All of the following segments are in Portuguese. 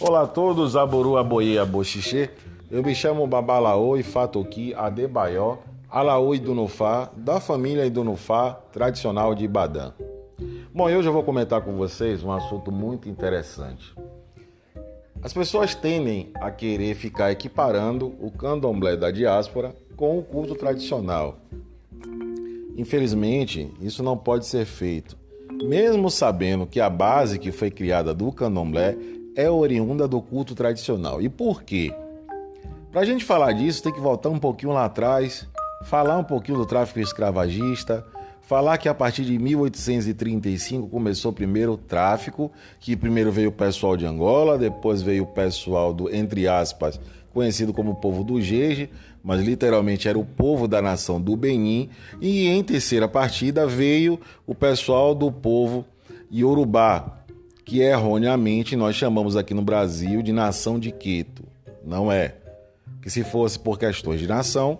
Olá a todos, Aboru, Aboye, Aboxixê. Eu me chamo Babalaoi Fatoki Adebayó, Alaoi Dunufá, da família Idunufá, tradicional de Ibadan. Bom, hoje eu vou comentar com vocês um assunto muito interessante. As pessoas tendem a querer ficar equiparando o candomblé da diáspora com o culto tradicional. Infelizmente, isso não pode ser feito, mesmo sabendo que a base que foi criada do candomblé é oriunda do culto tradicional. E por quê? Para a gente falar disso, tem que voltar um pouquinho lá atrás, falar um pouquinho do tráfico escravagista, falar que a partir de 1835 começou primeiro o tráfico, que primeiro veio o pessoal de Angola, depois veio o pessoal do, entre aspas, conhecido como povo do Jeje, mas literalmente era o povo da nação do Benin, e em terceira partida veio o pessoal do povo Yorubá, que erroneamente nós chamamos aqui no Brasil de nação de Quito. Não é. Que se fosse por questões de nação,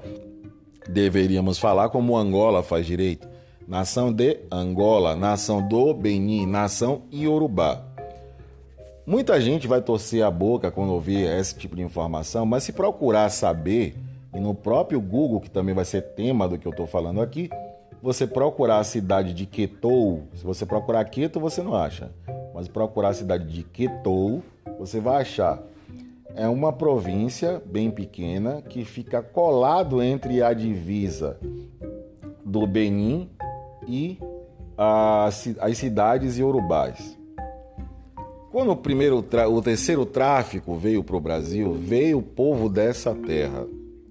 deveríamos falar como Angola faz direito. Nação de Angola, nação do Benin, nação Iorubá. Muita gente vai torcer a boca quando ouvir esse tipo de informação, mas se procurar saber, e no próprio Google, que também vai ser tema do que eu estou falando aqui, você procurar a cidade de Quetou, se você procurar Queto, você não acha. Mas procurar a cidade de Quetou, você vai achar. É uma província bem pequena que fica colado entre a divisa do Benin e as, as cidades iorubás. Quando o primeiro, o terceiro tráfico veio para o Brasil, veio o povo dessa terra.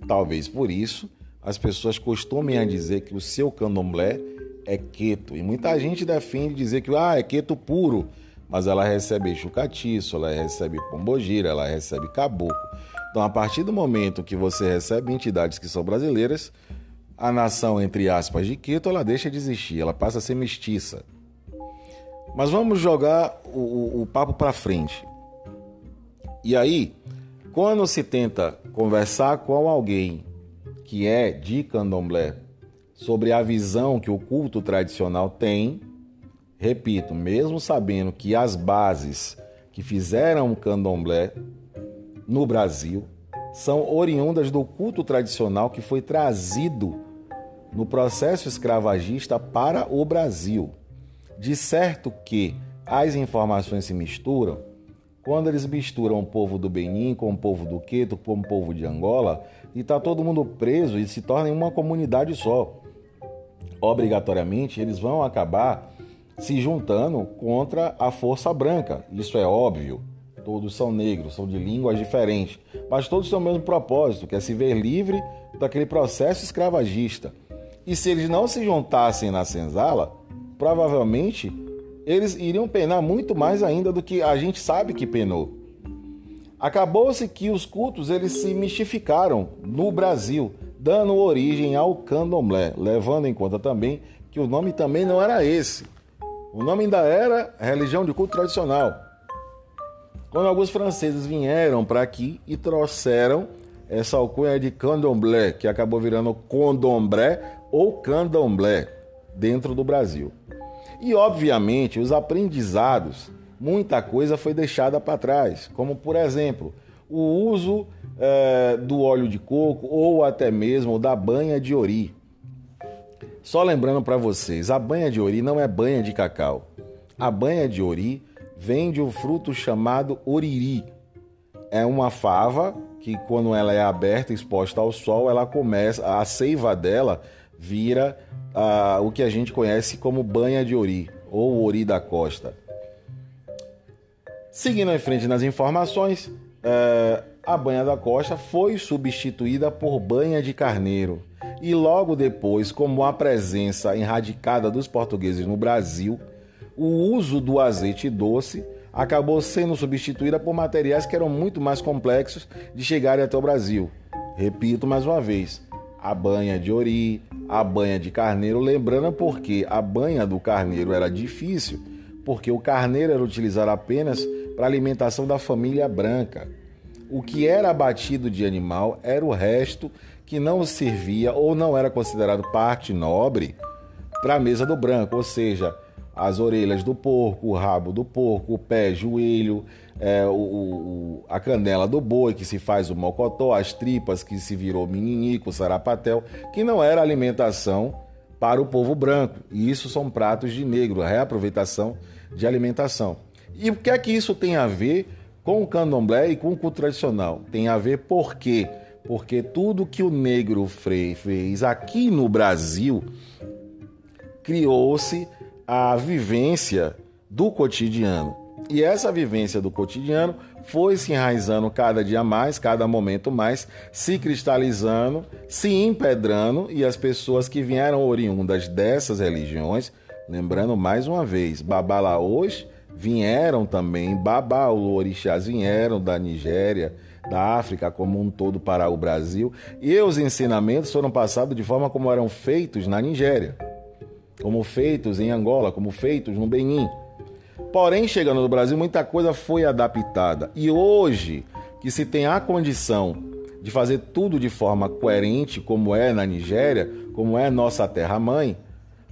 Talvez por isso as pessoas costumem a dizer que o seu candomblé é queto. E muita gente defende dizer que ah, é queto puro, mas ela recebe chucatiço, ela recebe pombogira, ela recebe caboclo. Então, a partir do momento que você recebe entidades que são brasileiras, a nação, entre aspas, de Quito, ela deixa de existir, ela passa a ser mestiça. Mas vamos jogar o, o, papo para frente. E aí, quando se tenta conversar com alguém que é de candomblé sobre a visão que o culto tradicional tem, repito, mesmo sabendo que as bases que fizeram o candomblé no Brasil são oriundas do culto tradicional que foi trazido no processo escravagista para o Brasil. De certo que as informações se misturam, quando eles misturam o povo do Benin com o povo do Queto, com o povo de Angola, e está todo mundo preso e se torna uma comunidade só. Obrigatoriamente, eles vão acabar se juntando contra a força branca. Isso é óbvio. Todos são negros, são de línguas diferentes, mas todos têm o mesmo propósito, que é se ver livre daquele processo escravagista. E se eles não se juntassem na senzala, provavelmente eles iriam penar muito mais ainda do que a gente sabe que penou. Acabou-se que os cultos eles se mistificaram no Brasil, dando origem ao candomblé, levando em conta também que o nome também não era esse. O nome ainda era religião de culto tradicional. Quando alguns franceses vieram para aqui e trouxeram essa alcunha de candomblé, que acabou virando condomblé ou candomblé dentro do Brasil. E, obviamente, os aprendizados, muita coisa foi deixada para trás, como, por exemplo, o uso é, do óleo de coco ou até mesmo da banha de ori. Só lembrando para vocês, a banha de ori não é banha de cacau. A banha de ori vem de um fruto chamado oriri. É uma fava que, quando ela é aberta, exposta ao sol, ela começa, a seiva dela vira o que a gente conhece como banha de ori ou ori da costa. Seguindo em frente nas informações, uh, a banha da costa foi substituída por banha de carneiro. E logo depois, como a presença enradicada dos portugueses no Brasil, o uso do azeite doce acabou sendo substituída por materiais que eram muito mais complexos de chegarem até o Brasil. Repito mais uma vez, a banha de ori, a banha de carneiro, lembrando porque a banha do carneiro era difícil, porque o carneiro era utilizado apenas para alimentação da família branca. O que era abatido de animal era o resto que não servia ou não era considerado parte nobre para a mesa do branco, ou seja, as orelhas do porco, o rabo do porco, o pé, joelho, é, o, o, a canela do boi, que se faz o mocotó, as tripas, que se virou meninico, sarapatel, que não era alimentação para o povo branco. E isso são pratos de negro, a reaproveitação de alimentação. E o que é que isso tem a ver com o candomblé e com o culto tradicional? Tem a ver por quê? Porque tudo que o negro Frei fez aqui no Brasil criou-se a vivência do cotidiano. E essa vivência do cotidiano foi se enraizando cada dia mais, cada momento mais, se cristalizando, se empedrando, e as pessoas que vieram oriundas dessas religiões, lembrando mais uma vez, Babalaos vieram também, Babalu orixás vieram da Nigéria, da África como um todo para o Brasil, e os ensinamentos foram passados de forma como eram feitos na Nigéria, como feitos em Angola, como feitos no Benin. Porém, chegando no Brasil, muita coisa foi adaptada. E hoje, que se tem a condição de fazer tudo de forma coerente, como é na Nigéria, como é nossa terra-mãe,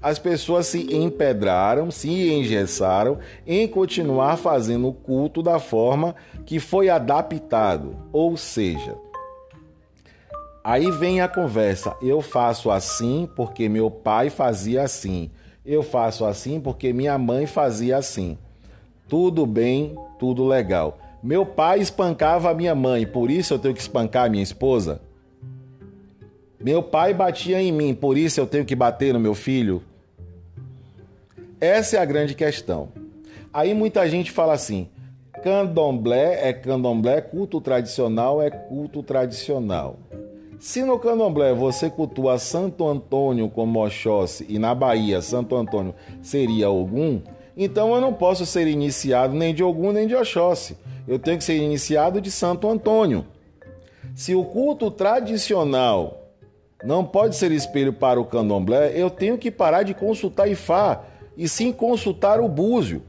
as pessoas se empedraram, se engessaram em continuar fazendo o culto da forma que foi adaptado. Ou seja, aí vem a conversa: eu faço assim porque meu pai fazia assim, eu faço assim porque minha mãe fazia assim. Tudo bem, tudo legal. Meu pai espancava a minha mãe, por isso eu tenho que espancar a minha esposa? Meu pai batia em mim, por isso eu tenho que bater no meu filho? Essa é a grande questão. Aí muita gente fala assim: candomblé é candomblé, culto tradicional é culto tradicional. Se no candomblé você cultua Santo Antônio como Oxóssi e na Bahia Santo Antônio seria Ogum, então eu não posso ser iniciado nem de Ogum nem de Oxóssi. Eu tenho que ser iniciado de Santo Antônio. Se o culto tradicional não pode ser espelho para o candomblé, eu tenho que parar de consultar Ifá e sim consultar o búzio.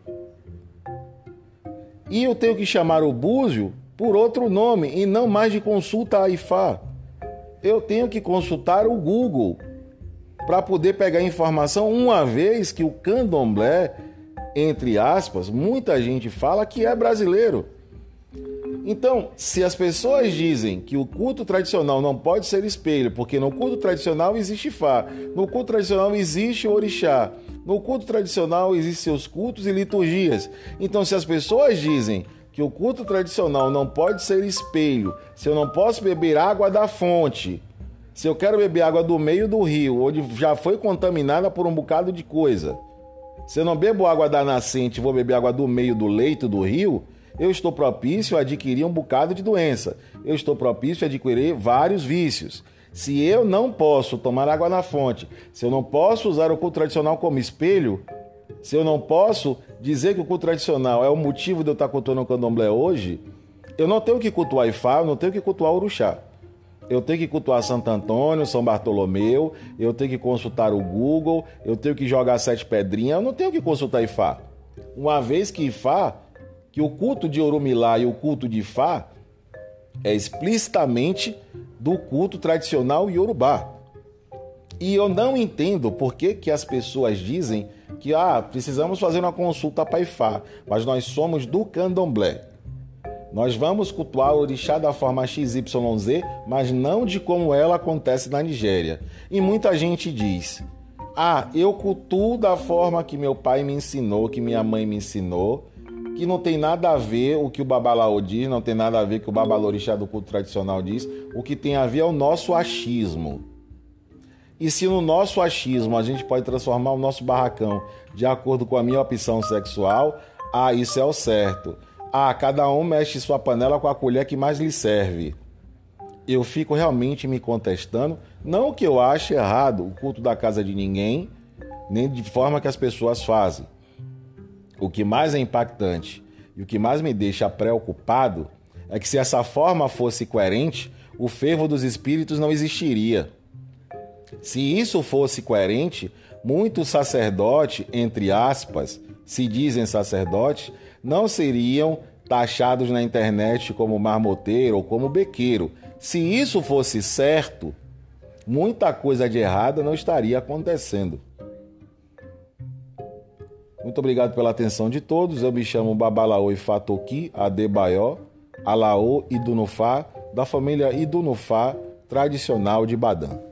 E eu tenho que chamar o búzio por outro nome e não mais de consulta a Ifá. Eu tenho que consultar o Google para poder pegar informação, uma vez que o candomblé, entre aspas, muita gente fala que é brasileiro. Então, se as pessoas dizem que o culto tradicional não pode ser espelho, porque no culto tradicional existe Fá, no culto tradicional existe Orixá, no culto tradicional existem seus cultos e liturgias. Então, se as pessoas dizem que o culto tradicional não pode ser espelho, se eu não posso beber água da fonte, se eu quero beber água do meio do rio, onde já foi contaminada por um bocado de coisa, se eu não bebo água da nascente, vou beber água do meio do leito do rio, eu estou propício a adquirir um bocado de doença. Eu estou propício a adquirir vários vícios. Se eu não posso tomar água na fonte, se eu não posso usar o culto tradicional como espelho, se eu não posso dizer que o culto tradicional é o motivo de eu estar cultuando o candomblé hoje, eu não tenho que cultuar Ifá, eu não tenho que cultuar Uruxá. Eu tenho que cultuar Santo Antônio, São Bartolomeu, eu tenho que consultar o Google, eu tenho que jogar sete pedrinhas, eu não tenho que consultar Ifá. Uma vez que Ifá, que o culto de Orumilá e o culto de Ifá é explicitamente do culto tradicional iorubá. E eu não entendo por que, que as pessoas dizem que ah, precisamos fazer uma consulta para Ifá, mas nós somos do candomblé. Nós vamos cultuar o orixá da forma XYZ, mas não de como ela acontece na Nigéria. E muita gente diz: Ah, eu cultuo da forma que meu pai me ensinou, que minha mãe me ensinou, que não tem nada a ver o que o Babalaô diz, não tem nada a ver o que o Babalorixá do culto tradicional diz. O que tem a ver é o nosso achismo. E se no nosso achismo a gente pode transformar o nosso barracão de acordo com a minha opção sexual, ah, isso é o certo. Ah, cada um mexe sua panela com a colher que mais lhe serve. Eu fico realmente me contestando, não que eu ache errado o culto da casa de ninguém, nem de forma que as pessoas fazem. O que mais é impactante e o que mais me deixa preocupado é que se essa forma fosse coerente, o fervo dos espíritos não existiria. Se isso fosse coerente, muitos sacerdotes, entre aspas, se dizem sacerdotes, não seriam taxados na internet como marmoteiro ou como bequeiro. Se isso fosse certo, muita coisa de errada não estaria acontecendo. Muito obrigado pela atenção de todos. Eu me chamo Babalaô Ifatoki Adebayo Alaô Idunufá, da família Idunufá tradicional de Badã.